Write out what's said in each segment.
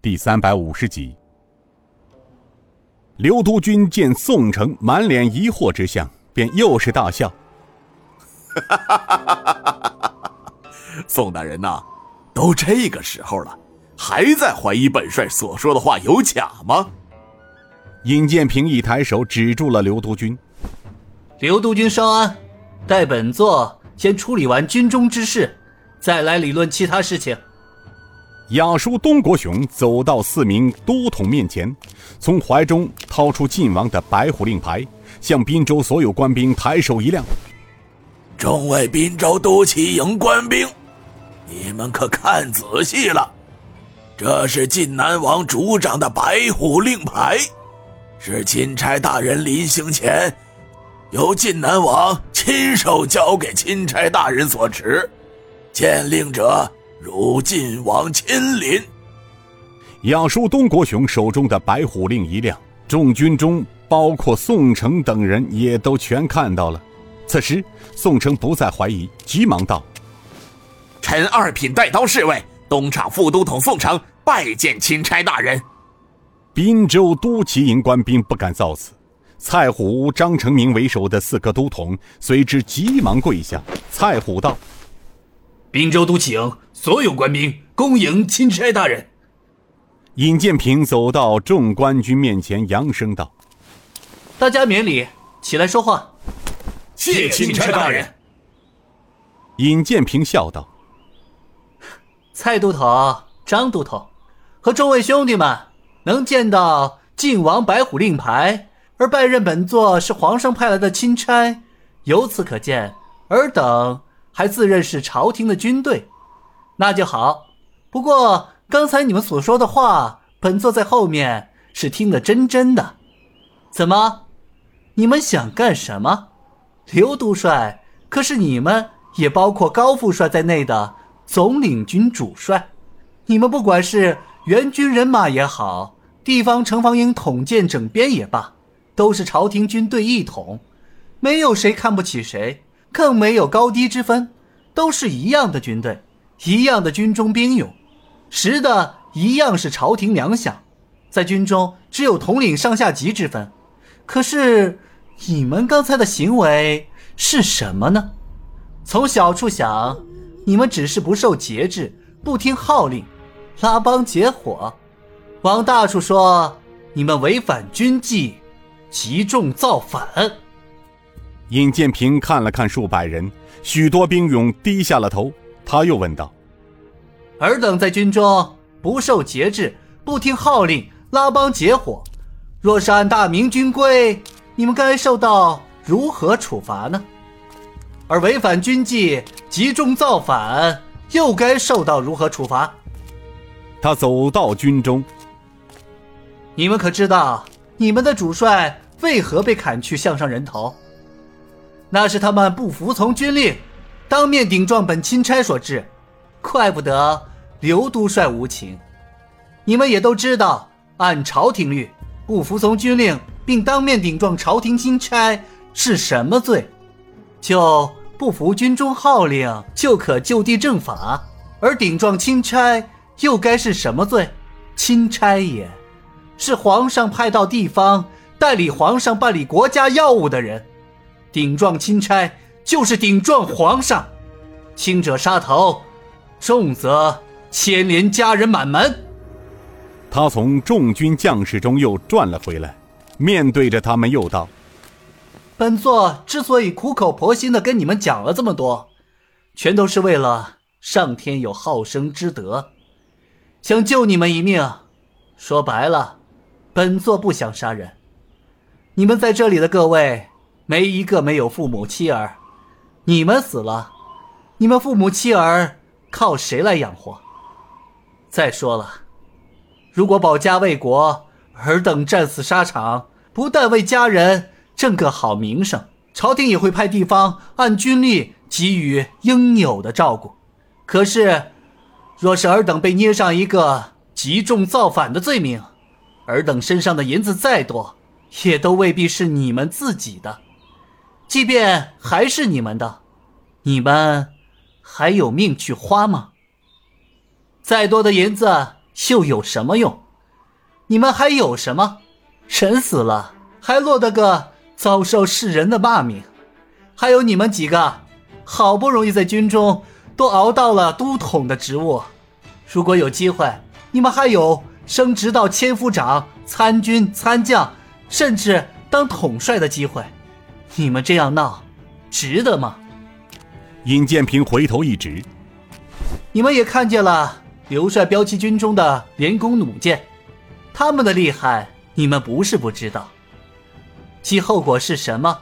第三百五十集。刘督军见宋城满脸疑惑之相，便又是大笑：“ 宋大人呐，都这个时候了，还在怀疑本帅所说的话有假吗？”尹建平一抬手指住了刘督军：“刘督军稍安，待本座先处理完军中之事，再来理论其他事情。”雅叔东国雄走到四名都统面前，从怀中掏出晋王的白虎令牌，向滨州所有官兵抬手一亮：“众位滨州都旗营官兵，你们可看仔细了，这是晋南王主掌的白虎令牌，是钦差大人临行前由晋南王亲手交给钦差大人所持，见令者。”如晋王亲临，亚叔东国雄手中的白虎令一亮，众军中包括宋城等人也都全看到了。此时，宋城不再怀疑，急忙道：“臣二品带刀侍卫东厂副都统宋城拜见钦差大人。”滨州都旗营官兵不敢造次，蔡虎、张成明为首的四个都统随之急忙跪下。蔡虎道。滨州都请所有官兵恭迎钦差大人。尹建平走到众官军面前，扬声道：“大家免礼，起来说话。”谢钦差大人。尹建平笑道：“蔡都头、张都头和众位兄弟们能见到晋王白虎令牌，而拜任本座是皇上派来的钦差，由此可见，尔等。”还自认是朝廷的军队，那就好。不过刚才你们所说的话，本座在后面是听得真真的。怎么，你们想干什么？刘督帅可是你们也包括高副帅在内的总领军主帅，你们不管是援军人马也好，地方城防营统建整编也罢，都是朝廷军队一统，没有谁看不起谁。更没有高低之分，都是一样的军队，一样的军中兵勇，实的一样是朝廷粮饷，在军中只有统领上下级之分。可是你们刚才的行为是什么呢？从小处想，你们只是不受节制，不听号令，拉帮结伙；往大处说，你们违反军纪，集众造反。尹建平看了看数百人，许多兵勇低下了头。他又问道：“尔等在军中不受节制，不听号令，拉帮结伙，若是按大明军规，你们该受到如何处罚呢？而违反军纪，集中造反，又该受到如何处罚？”他走到军中，你们可知道你们的主帅为何被砍去项上人头？那是他们不服从军令，当面顶撞本钦差所致，怪不得刘都帅无情。你们也都知道，按朝廷律，不服从军令并当面顶撞朝廷钦差是什么罪？就不服军中号令就可就地正法，而顶撞钦差又该是什么罪？钦差也，是皇上派到地方代理皇上办理国家要务的人。顶撞钦差就是顶撞皇上，轻者杀头，重则牵连家人满门。他从众军将士中又转了回来，面对着他们又道：“本座之所以苦口婆心的跟你们讲了这么多，全都是为了上天有好生之德，想救你们一命。说白了，本座不想杀人。你们在这里的各位。”没一个没有父母妻儿，你们死了，你们父母妻儿靠谁来养活？再说了，如果保家卫国，尔等战死沙场，不但为家人挣个好名声，朝廷也会派地方按军力给予应有的照顾。可是，若是尔等被捏上一个集众造反的罪名，尔等身上的银子再多，也都未必是你们自己的。即便还是你们的，你们还有命去花吗？再多的银子又有什么用？你们还有什么？人死了，还落得个遭受世人的骂名。还有你们几个，好不容易在军中都熬到了都统的职务，如果有机会，你们还有升职到千夫长、参军、参将，甚至当统帅的机会。你们这样闹，值得吗？尹建平回头一指：“你们也看见了刘帅骠骑军中的连弓弩箭，他们的厉害，你们不是不知道。其后果是什么？”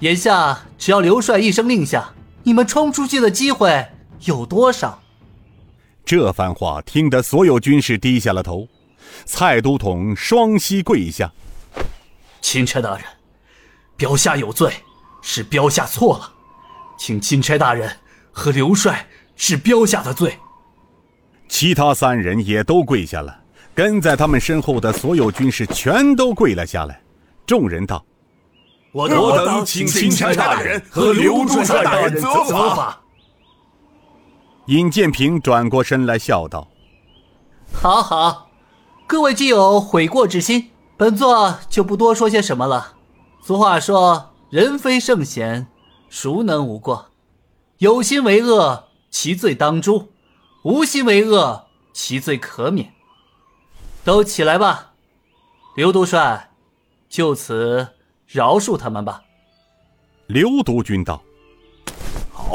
眼下只要刘帅一声令下，你们冲出去的机会有多少？这番话听得所有军士低下了头。蔡都统双膝跪下：“钦差大人，标下有罪，是标下错了，请钦差大人和刘帅治标下的罪。”其他三人也都跪下了，跟在他们身后的所有军士全都跪了下来。众人道。我等请钦差大人和刘督帅大人责罚。尹建平转过身来笑道：“好好，各位既有悔过之心，本座就不多说些什么了。俗话说，人非圣贤，孰能无过？有心为恶，其罪当诛；无心为恶，其罪可免。都起来吧，刘督帅，就此。”饶恕他们吧。刘督军道：“好，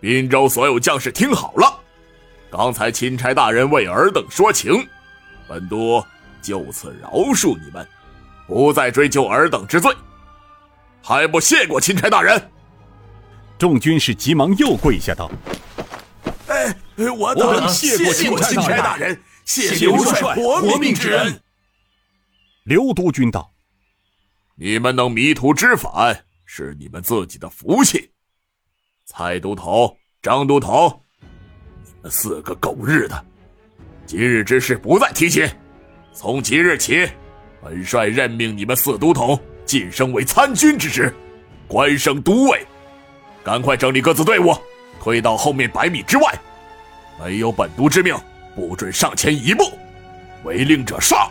滨州所有将士听好了，刚才钦差大人为尔等说情，本督就此饶恕你们，不再追究尔等之罪。还不谢过钦差大人？”众军士急忙又跪下道：“哎，我等谢过钦差大人，谢刘帅活命之恩。”刘督军道。你们能迷途知返，是你们自己的福气。蔡都头、张都头，你们四个狗日的，今日之事不再提起。从即日起，本帅任命你们四都统晋升为参军之职，官升都尉。赶快整理各自队伍，退到后面百米之外。没有本都之命，不准上前一步。违令者杀。